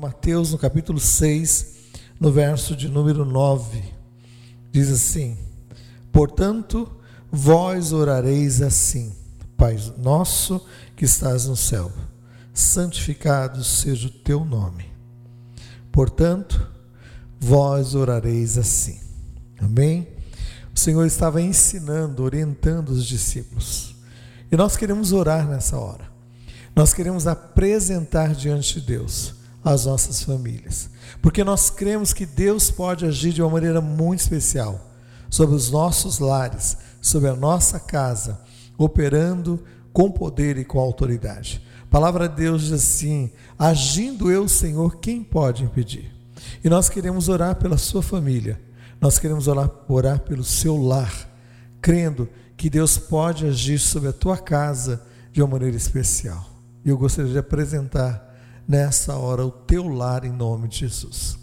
Mateus, no capítulo 6, no verso de número 9, diz assim: Portanto, vós orareis assim: Pai nosso que estás no céu, santificado seja o teu nome. Portanto, vós orareis assim. Amém? O Senhor estava ensinando, orientando os discípulos. E nós queremos orar nessa hora. Nós queremos apresentar diante de Deus as nossas famílias, porque nós cremos que Deus pode agir de uma maneira muito especial sobre os nossos lares, sobre a nossa casa, operando com poder e com autoridade. A palavra de Deus diz assim: agindo eu, Senhor, quem pode impedir? E nós queremos orar pela sua família, nós queremos orar, orar pelo seu lar, crendo que Deus pode agir sobre a tua casa de uma maneira especial. E eu gostaria de apresentar nessa hora o teu lar em nome de Jesus.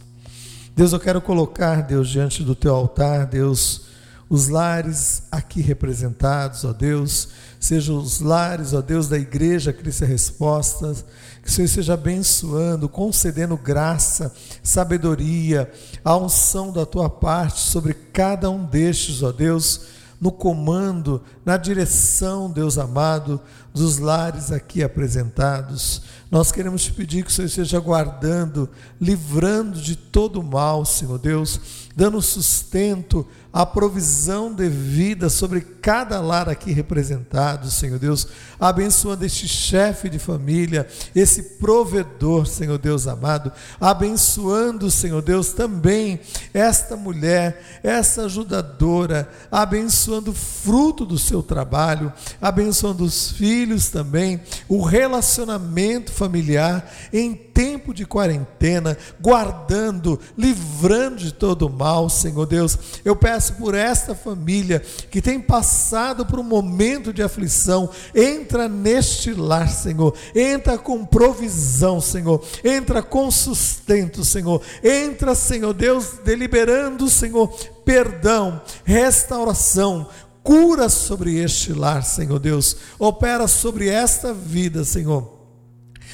Deus, eu quero colocar, Deus, diante do teu altar, Deus, os lares aqui representados, ó Deus, sejam os lares, ó Deus, da igreja Cristo é Resposta, que o Senhor esteja abençoando, concedendo graça, sabedoria, a unção da tua parte sobre cada um destes, ó Deus, no comando, na direção, Deus amado, dos lares aqui apresentados. Nós queremos te pedir que o Senhor esteja guardando, livrando de todo mal, Senhor Deus, dando sustento, a provisão devida sobre cada lar aqui representado, Senhor Deus, abençoando este chefe de família, esse provedor, Senhor Deus amado, abençoando, Senhor Deus, também esta mulher, essa ajudadora, abençoando o fruto do seu trabalho, abençoando os filhos também, o relacionamento familiar em tempo de quarentena, guardando, livrando de todo mal, Senhor Deus. Eu peço por esta família que tem passado por um momento de aflição, entra neste lar, Senhor. Entra com provisão, Senhor. Entra com sustento, Senhor. Entra, Senhor Deus, deliberando, Senhor, perdão, restauração, cura sobre este lar, Senhor Deus. Opera sobre esta vida, Senhor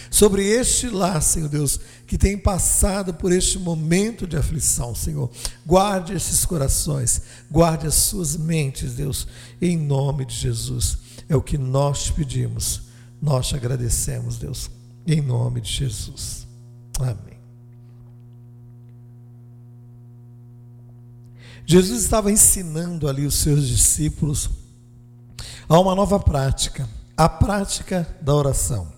sobre este lar, Senhor Deus, que tem passado por este momento de aflição, Senhor. Guarde esses corações, guarde as suas mentes, Deus, em nome de Jesus. É o que nós te pedimos, nós te agradecemos, Deus, em nome de Jesus. Amém. Jesus estava ensinando ali os seus discípulos a uma nova prática, a prática da oração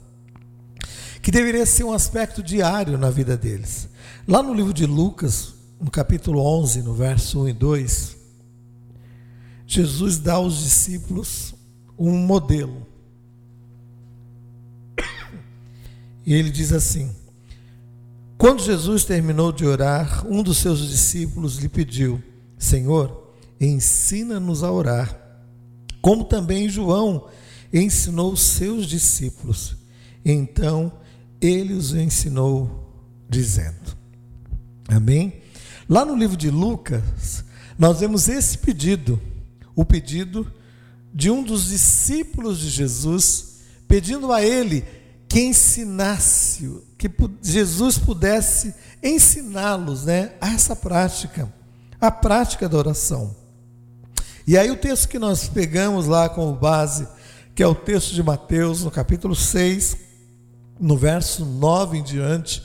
que deveria ser um aspecto diário na vida deles. Lá no livro de Lucas, no capítulo 11, no verso 1 e 2, Jesus dá aos discípulos um modelo. E ele diz assim: Quando Jesus terminou de orar, um dos seus discípulos lhe pediu: Senhor, ensina-nos a orar, como também João ensinou seus discípulos. Então ele os ensinou dizendo. Amém? Lá no livro de Lucas, nós vemos esse pedido, o pedido de um dos discípulos de Jesus, pedindo a ele que ensinasse, que Jesus pudesse ensiná-los né, a essa prática, a prática da oração. E aí o texto que nós pegamos lá como base, que é o texto de Mateus, no capítulo 6, no verso 9 em diante,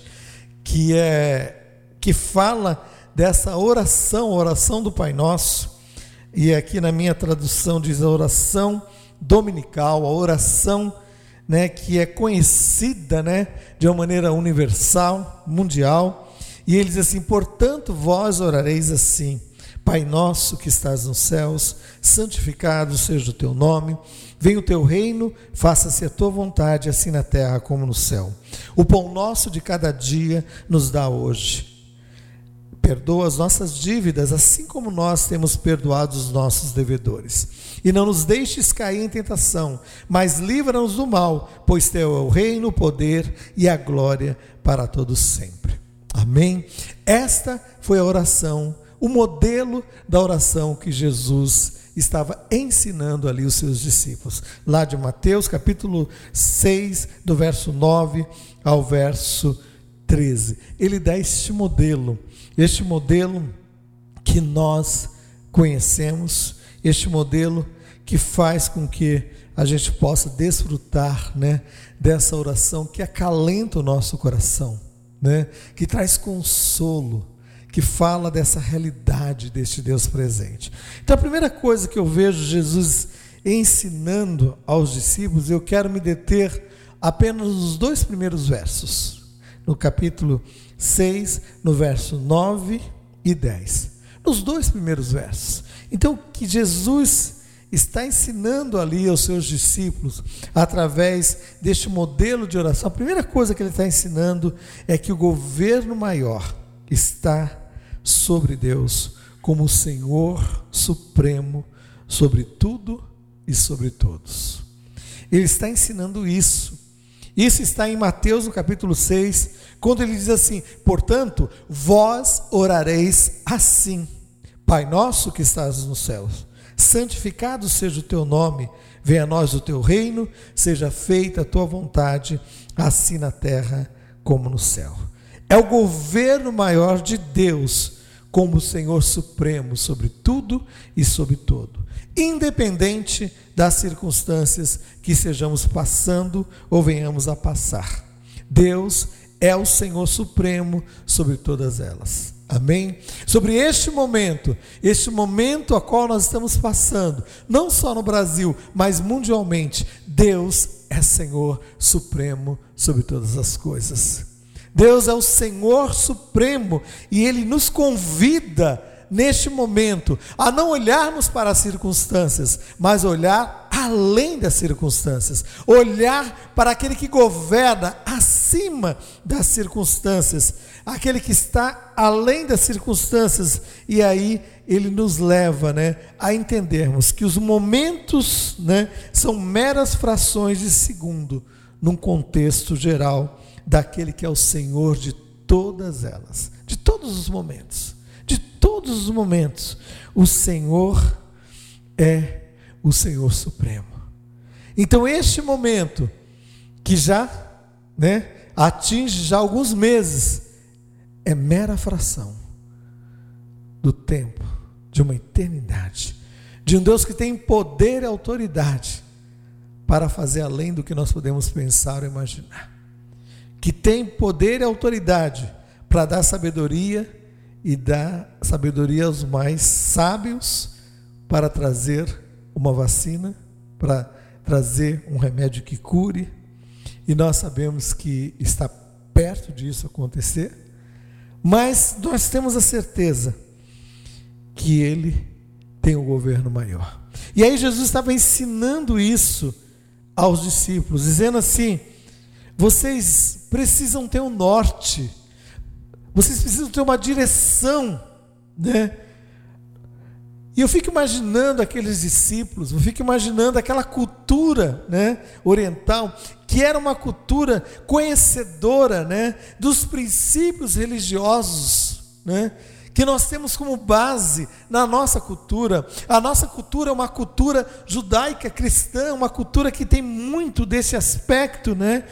que é que fala dessa oração, oração do Pai Nosso. E aqui na minha tradução diz a oração dominical, a oração né, que é conhecida né, de uma maneira universal, mundial. E ele diz assim: portanto, vós orareis assim. Pai nosso que estás nos céus, santificado seja o teu nome, venha o teu reino, faça-se a tua vontade, assim na terra como no céu. O pão nosso de cada dia nos dá hoje. Perdoa as nossas dívidas, assim como nós temos perdoado os nossos devedores. E não nos deixes cair em tentação, mas livra-nos do mal, pois teu é o reino, o poder e a glória para todos sempre. Amém? Esta foi a oração o modelo da oração que Jesus estava ensinando ali os seus discípulos. Lá de Mateus, capítulo 6, do verso 9 ao verso 13. Ele dá este modelo, este modelo que nós conhecemos, este modelo que faz com que a gente possa desfrutar, né, dessa oração que acalenta o nosso coração, né, que traz consolo, que fala dessa realidade deste Deus presente. Então a primeira coisa que eu vejo Jesus ensinando aos discípulos, eu quero me deter apenas nos dois primeiros versos, no capítulo 6, no verso 9 e 10. Nos dois primeiros versos. Então, que Jesus está ensinando ali aos seus discípulos, através deste modelo de oração, a primeira coisa que ele está ensinando é que o governo maior está sobre Deus, como o Senhor supremo sobre tudo e sobre todos. Ele está ensinando isso. Isso está em Mateus no capítulo 6, quando ele diz assim: Portanto, vós orareis assim: Pai nosso que estás nos céus, santificado seja o teu nome, venha a nós o teu reino, seja feita a tua vontade, assim na terra como no céu. É o governo maior de Deus como o Senhor supremo sobre tudo e sobre todo, independente das circunstâncias que sejamos passando ou venhamos a passar. Deus é o Senhor supremo sobre todas elas. Amém? Sobre este momento, este momento a qual nós estamos passando, não só no Brasil, mas mundialmente, Deus é Senhor supremo sobre todas as coisas. Deus é o Senhor supremo e Ele nos convida neste momento a não olharmos para as circunstâncias, mas olhar além das circunstâncias, olhar para aquele que governa acima das circunstâncias, aquele que está além das circunstâncias, e aí ele nos leva, né, a entendermos que os momentos, né, são meras frações de segundo num contexto geral daquele que é o Senhor de todas elas, de todos os momentos, de todos os momentos. O Senhor é o Senhor Supremo. Então, este momento, que já né, atinge já alguns meses, é mera fração do tempo, de uma eternidade, de um Deus que tem poder e autoridade para fazer além do que nós podemos pensar ou imaginar que tem poder e autoridade para dar sabedoria e dar sabedoria aos mais sábios para trazer uma vacina, para trazer um remédio que cure. E nós sabemos que está perto disso acontecer, mas nós temos a certeza que ele tem o um governo maior. E aí Jesus estava ensinando isso aos discípulos, dizendo assim: vocês precisam ter um norte. Vocês precisam ter uma direção, né? E eu fico imaginando aqueles discípulos, eu fico imaginando aquela cultura, né, oriental, que era uma cultura conhecedora, né, dos princípios religiosos, né, que nós temos como base na nossa cultura. A nossa cultura é uma cultura judaica cristã, uma cultura que tem muito desse aspecto, né,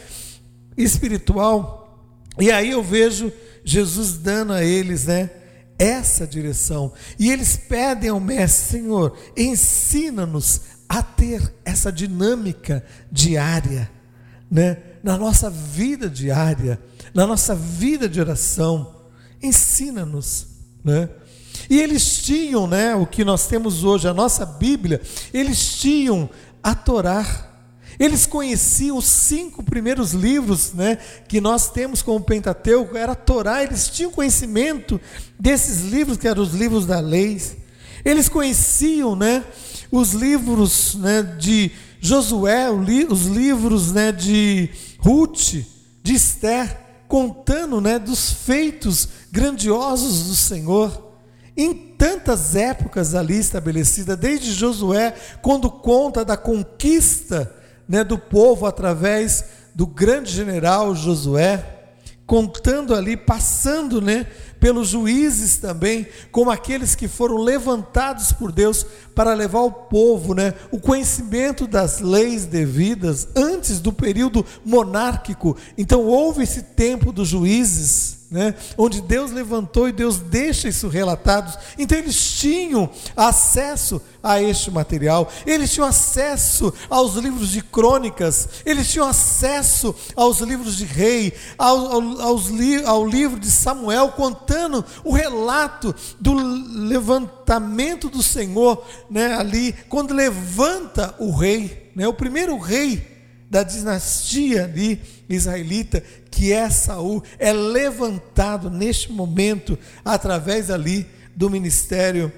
espiritual. E aí eu vejo Jesus dando a eles, né, essa direção. E eles pedem ao mestre, Senhor, ensina-nos a ter essa dinâmica diária, né, na nossa vida diária, na nossa vida de oração. Ensina-nos, né? E eles tinham, né, o que nós temos hoje, a nossa Bíblia, eles tinham a Torá. Eles conheciam os cinco primeiros livros né, que nós temos como Pentateuco, era a Torá, eles tinham conhecimento desses livros, que eram os livros da lei. Eles conheciam né, os livros né, de Josué, os livros né, de Ruth, de Esther, contando né, dos feitos grandiosos do Senhor em tantas épocas ali estabelecidas, desde Josué, quando conta da conquista né, do povo através do grande general Josué, contando ali, passando né, pelos juízes também, como aqueles que foram levantados por Deus para levar ao povo né, o conhecimento das leis devidas antes do período monárquico. Então houve esse tempo dos juízes né, onde Deus levantou e Deus deixa isso relatado. Então eles tinham acesso a este material, eles tinham acesso aos livros de crônicas, eles tinham acesso aos livros de rei, ao, ao, aos li, ao livro de Samuel, contando o relato do levantamento do Senhor, né, ali, quando levanta o rei, né, o primeiro rei da dinastia ali israelita, que é Saul, é levantado neste momento através ali do ministério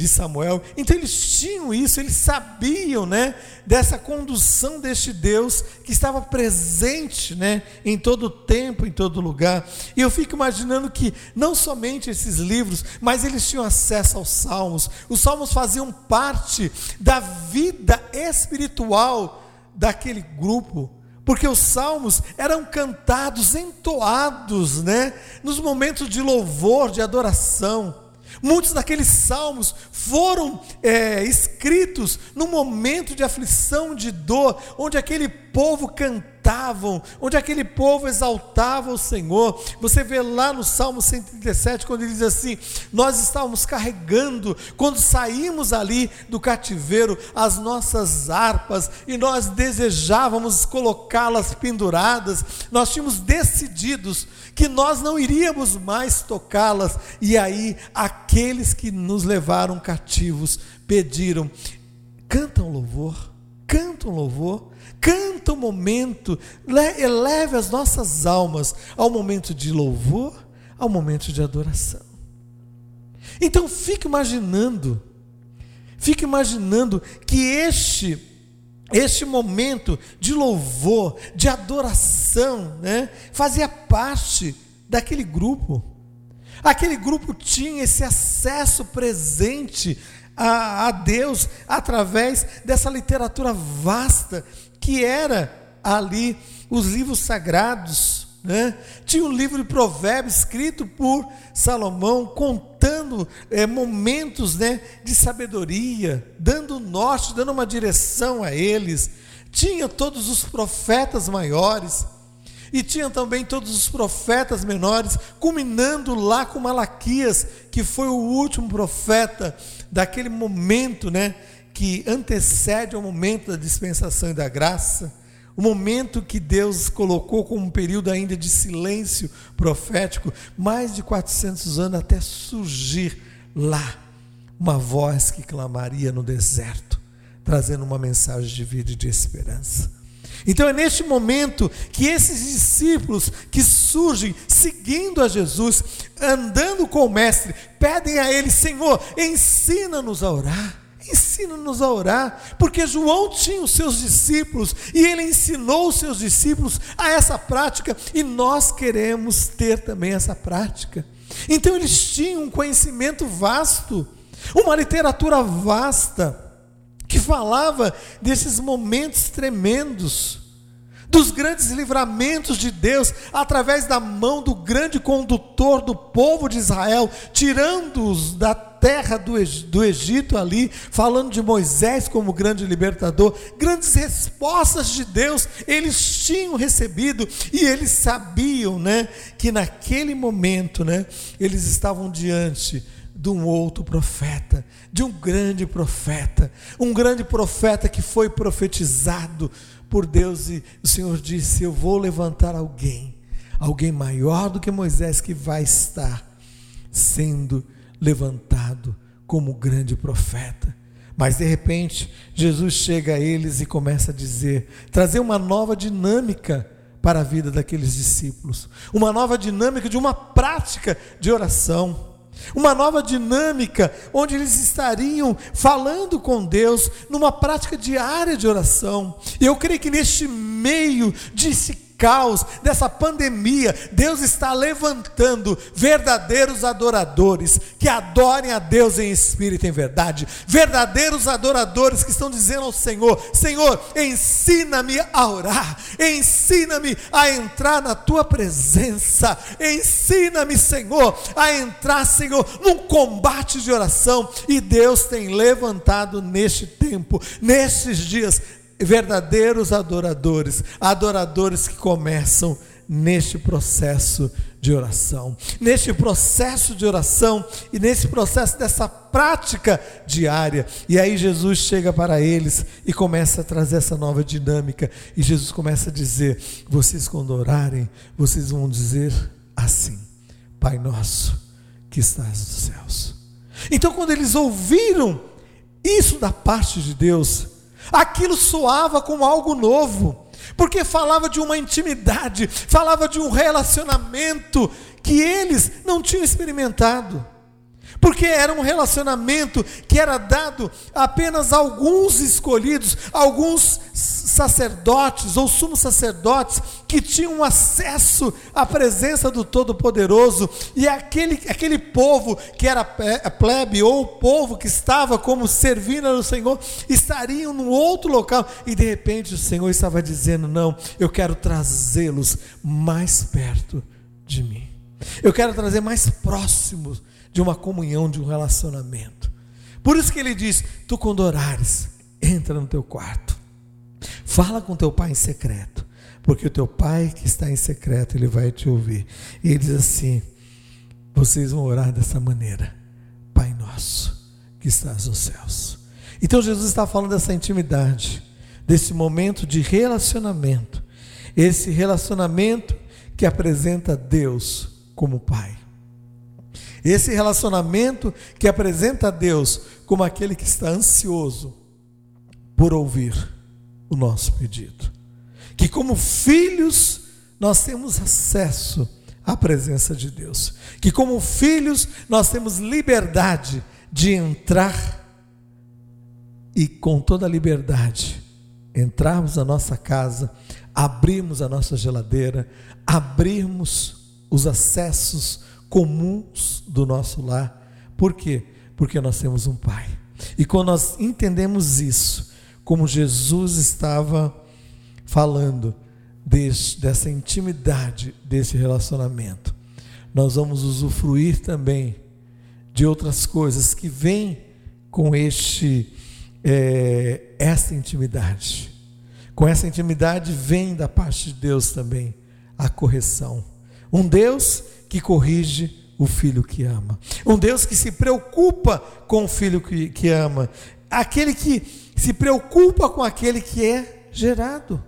de Samuel. Então eles tinham isso, eles sabiam, né, dessa condução deste Deus que estava presente, né, em todo o tempo, em todo lugar. E eu fico imaginando que não somente esses livros, mas eles tinham acesso aos salmos. Os salmos faziam parte da vida espiritual daquele grupo porque os salmos eram cantados, entoados, né, nos momentos de louvor, de adoração. Muitos daqueles salmos foram é, escritos no momento de aflição, de dor, onde aquele povo cantavam, onde aquele povo exaltava o Senhor. Você vê lá no Salmo 137, quando ele diz assim: Nós estávamos carregando, quando saímos ali do cativeiro, as nossas harpas, e nós desejávamos colocá-las penduradas, nós tínhamos decididos que nós não iríamos mais tocá-las, e aí aqueles que nos levaram cativos pediram: cantam louvor, cantam louvor canta o momento, eleve as nossas almas ao momento de louvor, ao momento de adoração. Então fique imaginando, fique imaginando que este este momento de louvor, de adoração, né, fazia parte daquele grupo. Aquele grupo tinha esse acesso presente a, a Deus através dessa literatura vasta que era ali os livros sagrados. Né? Tinha um livro de provérbios escrito por Salomão, contando é, momentos né, de sabedoria, dando norte, dando uma direção a eles. Tinha todos os profetas maiores, e tinha também todos os profetas menores, culminando lá com Malaquias, que foi o último profeta daquele momento, né, que antecede ao momento da dispensação e da graça, o momento que Deus colocou como um período ainda de silêncio profético, mais de 400 anos até surgir lá uma voz que clamaria no deserto, trazendo uma mensagem de vida e de esperança. Então é neste momento que esses discípulos que surgem seguindo a Jesus, andando com o Mestre, pedem a Ele: Senhor, ensina-nos a orar. Ensina-nos a orar, porque João tinha os seus discípulos e ele ensinou os seus discípulos a essa prática e nós queremos ter também essa prática. Então eles tinham um conhecimento vasto, uma literatura vasta, que falava desses momentos tremendos dos grandes livramentos de Deus através da mão do grande condutor do povo de Israel, tirando-os da terra do, do Egito ali, falando de Moisés como grande libertador, grandes respostas de Deus eles tinham recebido e eles sabiam, né, que naquele momento, né, eles estavam diante de um outro profeta, de um grande profeta, um grande profeta que foi profetizado por Deus e o Senhor disse: Eu vou levantar alguém, alguém maior do que Moisés, que vai estar sendo levantado como grande profeta. Mas de repente, Jesus chega a eles e começa a dizer, trazer uma nova dinâmica para a vida daqueles discípulos, uma nova dinâmica de uma prática de oração uma nova dinâmica onde eles estariam falando com Deus numa prática diária de oração. E eu creio que neste meio de se caos, dessa pandemia, Deus está levantando verdadeiros adoradores que adorem a Deus em espírito e em verdade, verdadeiros adoradores que estão dizendo ao Senhor: Senhor, ensina-me a orar, ensina-me a entrar na tua presença, ensina-me, Senhor, a entrar, Senhor, num combate de oração. E Deus tem levantado neste tempo, nestes dias, verdadeiros adoradores, adoradores que começam neste processo de oração, neste processo de oração e nesse processo dessa prática diária. E aí Jesus chega para eles e começa a trazer essa nova dinâmica. E Jesus começa a dizer: vocês quando orarem, vocês vão dizer assim: Pai nosso que estás nos céus. Então, quando eles ouviram isso da parte de Deus, aquilo soava como algo novo, porque falava de uma intimidade, falava de um relacionamento que eles não tinham experimentado. Porque era um relacionamento que era dado apenas a alguns escolhidos, alguns sacerdotes ou sumos sacerdotes que tinham acesso à presença do Todo-Poderoso, e aquele, aquele povo que era plebe ou o povo que estava como servindo ao Senhor, estariam num outro local, e de repente o Senhor estava dizendo: Não, eu quero trazê-los mais perto de mim, eu quero trazer mais próximos de uma comunhão, de um relacionamento. Por isso que ele diz: Tu quando orares, entra no teu quarto, fala com teu pai em secreto, porque o teu pai que está em secreto, ele vai te ouvir. E ele diz assim: Vocês vão orar dessa maneira, Pai nosso que estás nos céus. Então Jesus está falando dessa intimidade, desse momento de relacionamento, esse relacionamento que apresenta Deus como Pai. Esse relacionamento que apresenta Deus como aquele que está ansioso por ouvir o nosso pedido. Que como filhos nós temos acesso à presença de Deus. Que como filhos nós temos liberdade de entrar e com toda a liberdade entrarmos na nossa casa, abrirmos a nossa geladeira, abrirmos os acessos comuns do nosso lar. Por quê? Porque nós temos um Pai. E quando nós entendemos isso, como Jesus estava falando desse, dessa intimidade, desse relacionamento, nós vamos usufruir também de outras coisas que vêm com este é, essa intimidade. Com essa intimidade vem da parte de Deus também a correção. Um Deus que corrige o filho que ama. Um Deus que se preocupa com o filho que, que ama. Aquele que se preocupa com aquele que é gerado.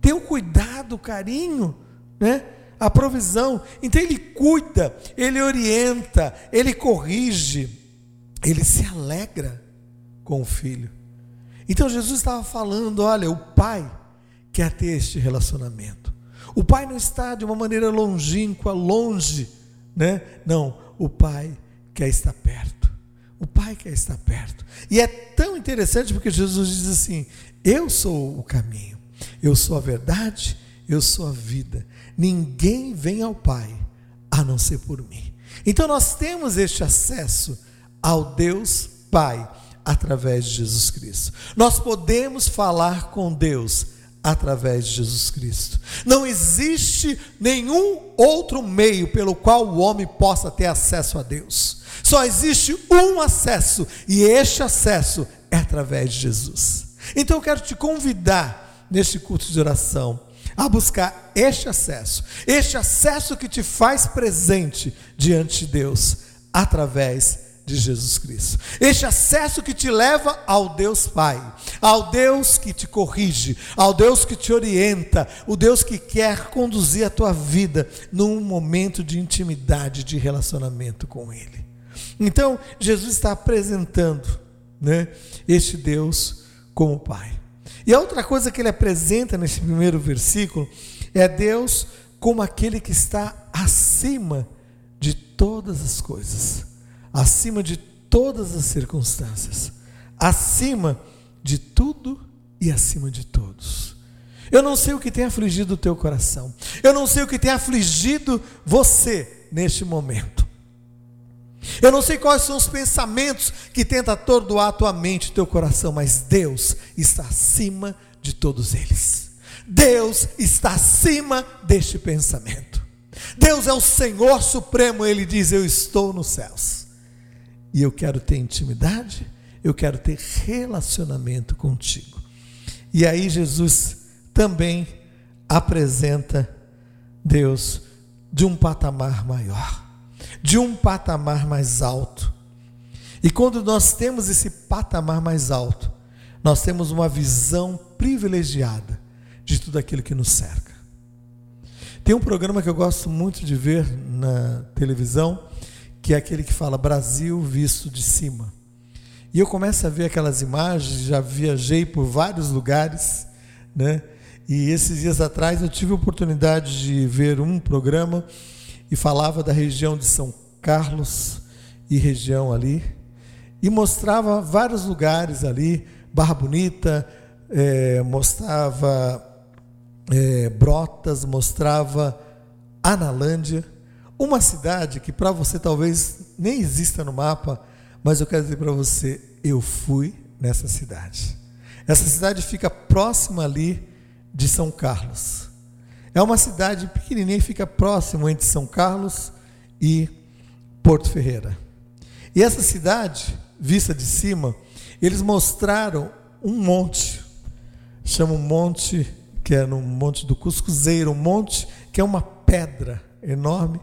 Tem o cuidado, o carinho, né? a provisão. Então ele cuida, ele orienta, ele corrige, ele se alegra com o filho. Então Jesus estava falando: olha, o pai quer ter este relacionamento. O pai não está de uma maneira longínqua, longe, né? Não, o pai quer estar perto. O pai quer estar perto. E é tão interessante porque Jesus diz assim: Eu sou o caminho, eu sou a verdade, eu sou a vida. Ninguém vem ao Pai a não ser por mim. Então nós temos este acesso ao Deus Pai através de Jesus Cristo. Nós podemos falar com Deus através de Jesus Cristo. Não existe nenhum outro meio pelo qual o homem possa ter acesso a Deus. Só existe um acesso, e este acesso é através de Jesus. Então eu quero te convidar neste culto de oração a buscar este acesso, este acesso que te faz presente diante de Deus através de de Jesus Cristo. Este acesso que te leva ao Deus Pai, ao Deus que te corrige, ao Deus que te orienta, o Deus que quer conduzir a tua vida num momento de intimidade, de relacionamento com Ele. Então, Jesus está apresentando né, este Deus como Pai. E a outra coisa que ele apresenta nesse primeiro versículo é Deus como aquele que está acima de todas as coisas acima de todas as circunstâncias, acima de tudo e acima de todos. Eu não sei o que tem afligido o teu coração. Eu não sei o que tem afligido você neste momento. Eu não sei quais são os pensamentos que tentam atordoar a tua mente, teu coração, mas Deus está acima de todos eles. Deus está acima deste pensamento. Deus é o Senhor supremo, ele diz: Eu estou nos céus. E eu quero ter intimidade, eu quero ter relacionamento contigo. E aí Jesus também apresenta Deus de um patamar maior, de um patamar mais alto. E quando nós temos esse patamar mais alto, nós temos uma visão privilegiada de tudo aquilo que nos cerca. Tem um programa que eu gosto muito de ver na televisão, que é aquele que fala Brasil visto de cima. E eu começo a ver aquelas imagens, já viajei por vários lugares, né? E esses dias atrás eu tive a oportunidade de ver um programa e falava da região de São Carlos e região ali, e mostrava vários lugares ali, Barra Bonita, é, mostrava é, Brotas, mostrava Analândia, uma cidade que para você talvez nem exista no mapa, mas eu quero dizer para você, eu fui nessa cidade. Essa cidade fica próxima ali de São Carlos. É uma cidade pequenininha, fica próximo entre São Carlos e Porto Ferreira. E essa cidade, vista de cima, eles mostraram um monte, chama um monte que é no Monte do Cuscuzeiro, um monte que é uma pedra enorme.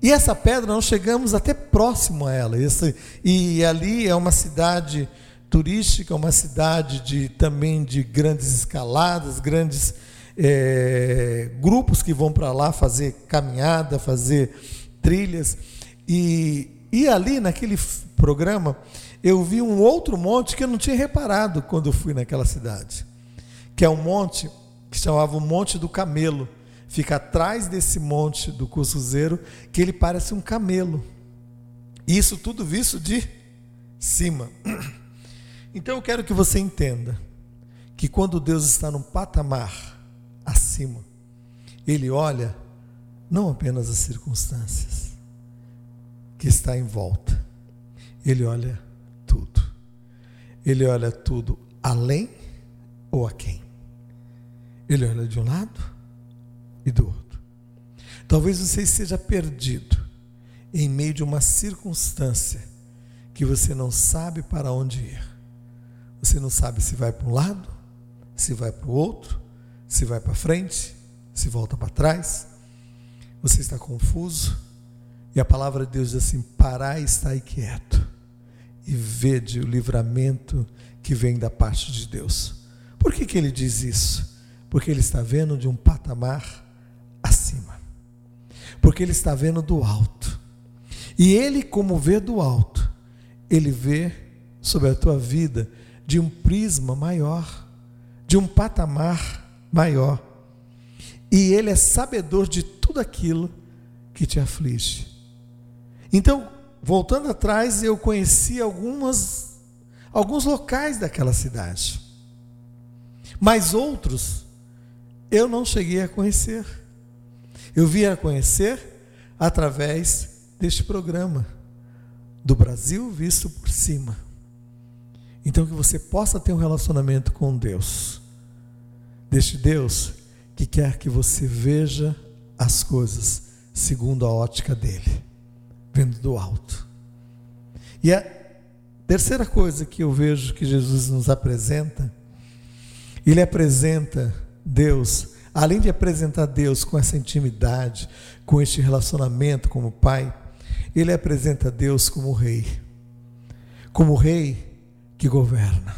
E essa pedra nós chegamos até próximo a ela. Esse, e ali é uma cidade turística, uma cidade de, também de grandes escaladas, grandes é, grupos que vão para lá fazer caminhada, fazer trilhas. E, e ali naquele programa eu vi um outro monte que eu não tinha reparado quando eu fui naquela cidade, que é um monte que chamava o Monte do Camelo. Fica atrás desse monte do Cuscuzeiro, que ele parece um camelo. Isso tudo visto de cima. Então eu quero que você entenda que quando Deus está num patamar acima, Ele olha não apenas as circunstâncias que está em volta, Ele olha tudo. Ele olha tudo além ou a quem. Ele olha de um lado e do outro. Talvez você esteja perdido em meio de uma circunstância que você não sabe para onde ir. Você não sabe se vai para um lado, se vai para o outro, se vai para frente, se volta para trás. Você está confuso. E a palavra de Deus diz assim: parai e estai quieto e vede o livramento que vem da parte de Deus. Por que, que ele diz isso? Porque ele está vendo de um patamar. Porque ele está vendo do alto. E ele, como vê do alto, ele vê sobre a tua vida de um prisma maior, de um patamar maior. E ele é sabedor de tudo aquilo que te aflige. Então, voltando atrás, eu conheci algumas alguns locais daquela cidade. Mas outros eu não cheguei a conhecer. Eu vim a conhecer através deste programa, do Brasil visto por cima. Então, que você possa ter um relacionamento com Deus, deste Deus que quer que você veja as coisas segundo a ótica dele, vendo do alto. E a terceira coisa que eu vejo que Jesus nos apresenta, ele apresenta Deus, além de apresentar Deus com essa intimidade, com este relacionamento como Pai, ele apresenta Deus como Rei, como Rei que governa,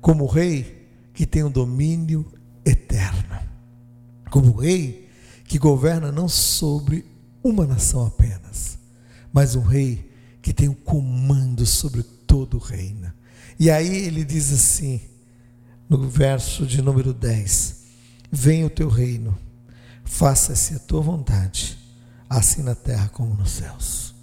como Rei que tem um domínio eterno, como Rei que governa não sobre uma nação apenas, mas um Rei que tem o um comando sobre todo o reino. E aí ele diz assim: no verso de número 10: Venha o teu reino, faça-se a tua vontade, assim na terra como nos céus.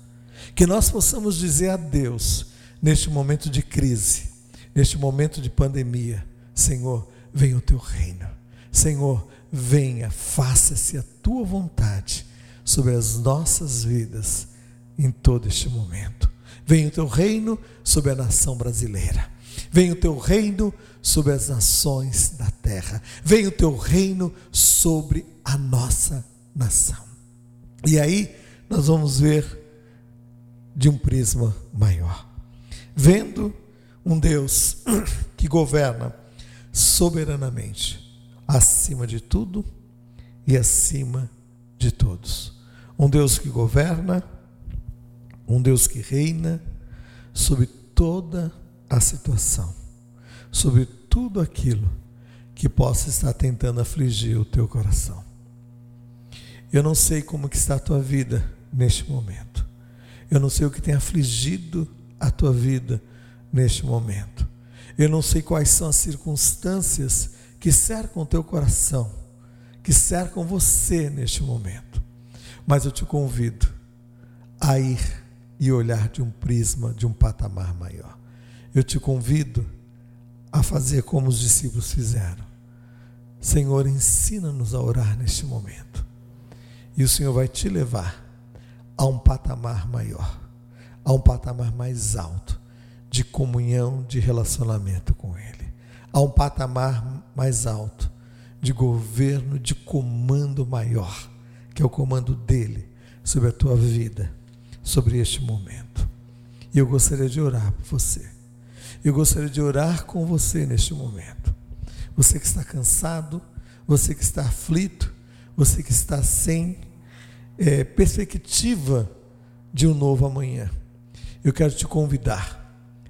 Que nós possamos dizer a Deus, neste momento de crise, neste momento de pandemia: Senhor, venha o teu reino, Senhor, venha, faça-se a tua vontade sobre as nossas vidas em todo este momento. Venha o teu reino sobre a nação brasileira. Venha o teu reino sobre as nações da terra. Venha o teu reino sobre a nossa nação. E aí nós vamos ver de um prisma maior. Vendo um Deus que governa soberanamente, acima de tudo e acima de todos. Um Deus que governa, um Deus que reina sobre toda a situação, sobre tudo aquilo que possa estar tentando afligir o teu coração. Eu não sei como que está a tua vida neste momento. Eu não sei o que tem afligido a tua vida neste momento. Eu não sei quais são as circunstâncias que cercam o teu coração, que cercam você neste momento. Mas eu te convido a ir e olhar de um prisma, de um patamar maior. Eu te convido a fazer como os discípulos fizeram. Senhor, ensina-nos a orar neste momento. E o Senhor vai te levar a um patamar maior, a um patamar mais alto de comunhão, de relacionamento com Ele, a um patamar mais alto de governo, de comando maior, que é o comando dele sobre a tua vida, sobre este momento. E eu gostaria de orar por você. Eu gostaria de orar com você neste momento. Você que está cansado, você que está aflito, você que está sem é, perspectiva de um novo amanhã, eu quero te convidar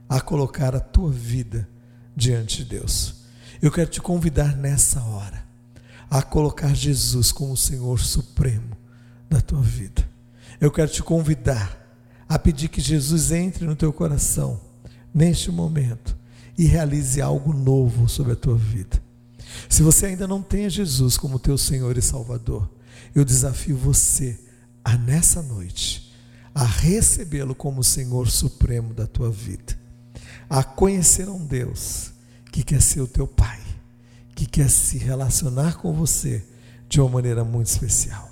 a colocar a tua vida diante de Deus. Eu quero te convidar nessa hora a colocar Jesus como o Senhor supremo da tua vida. Eu quero te convidar a pedir que Jesus entre no teu coração neste momento e realize algo novo sobre a tua vida. Se você ainda não tem Jesus como teu Senhor e Salvador, eu desafio você a nessa noite a recebê-lo como Senhor supremo da tua vida, a conhecer um Deus que quer ser o teu Pai, que quer se relacionar com você de uma maneira muito especial.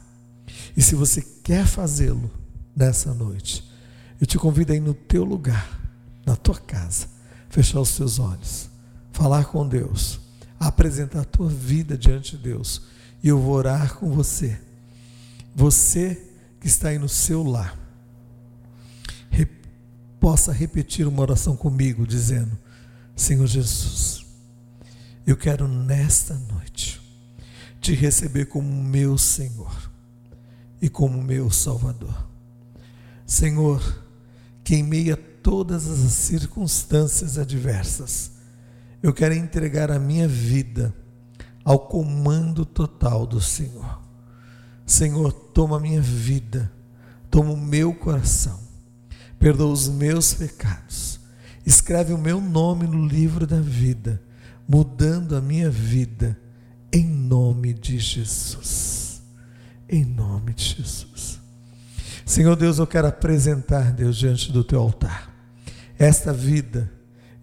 E se você quer fazê-lo nessa noite, eu te convido aí no teu lugar, na tua casa, fechar os teus olhos, falar com Deus, apresentar a tua vida diante de Deus, e eu vou orar com você. Você que está aí no seu lar possa repetir uma oração comigo, dizendo: Senhor Jesus, eu quero nesta noite te receber como meu Senhor e como meu Salvador. Senhor, que em meio a todas as circunstâncias adversas, eu quero entregar a minha vida ao comando total do Senhor. Senhor, toma a minha vida, toma o meu coração, perdoa os meus pecados, escreve o meu nome no livro da vida, mudando a minha vida, em nome de Jesus. Em nome de Jesus. Senhor Deus, eu quero apresentar, Deus, diante do teu altar, esta vida,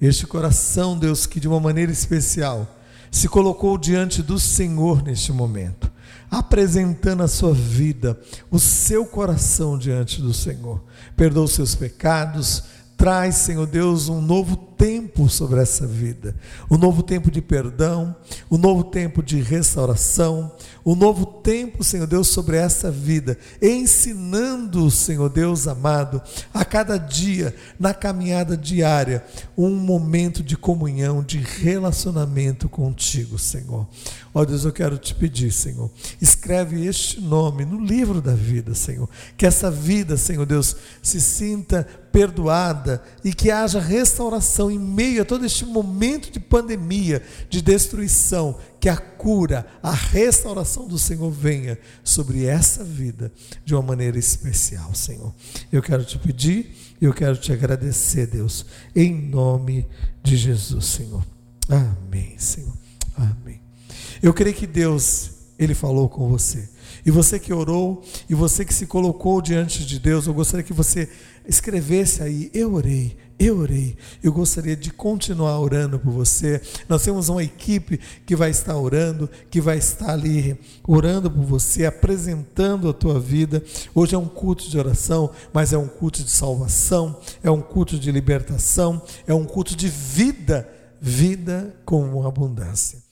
este coração, Deus, que de uma maneira especial se colocou diante do Senhor neste momento apresentando a sua vida, o seu coração diante do Senhor. Perdoa os seus pecados, traz, Senhor Deus, um novo tempo sobre essa vida, um novo tempo de perdão, um novo tempo de restauração, um novo tempo, Senhor Deus, sobre essa vida, ensinando, Senhor Deus amado, a cada dia, na caminhada diária, um momento de comunhão, de relacionamento contigo, Senhor. Ó Deus, eu quero te pedir, Senhor, escreve este nome no livro da vida, Senhor, que essa vida, Senhor Deus, se sinta perdoada e que haja restauração em meio a todo este momento de pandemia, de destruição, que a cura, a restauração do Senhor venha sobre essa vida de uma maneira especial, Senhor. Eu quero te pedir, eu quero te agradecer, Deus, em nome de Jesus, Senhor. Amém, Senhor. Amém. Eu creio que Deus Ele falou com você. E você que orou, e você que se colocou diante de Deus, eu gostaria que você escrevesse aí: Eu orei, eu orei. Eu gostaria de continuar orando por você. Nós temos uma equipe que vai estar orando, que vai estar ali orando por você, apresentando a tua vida. Hoje é um culto de oração, mas é um culto de salvação, é um culto de libertação, é um culto de vida, vida com abundância.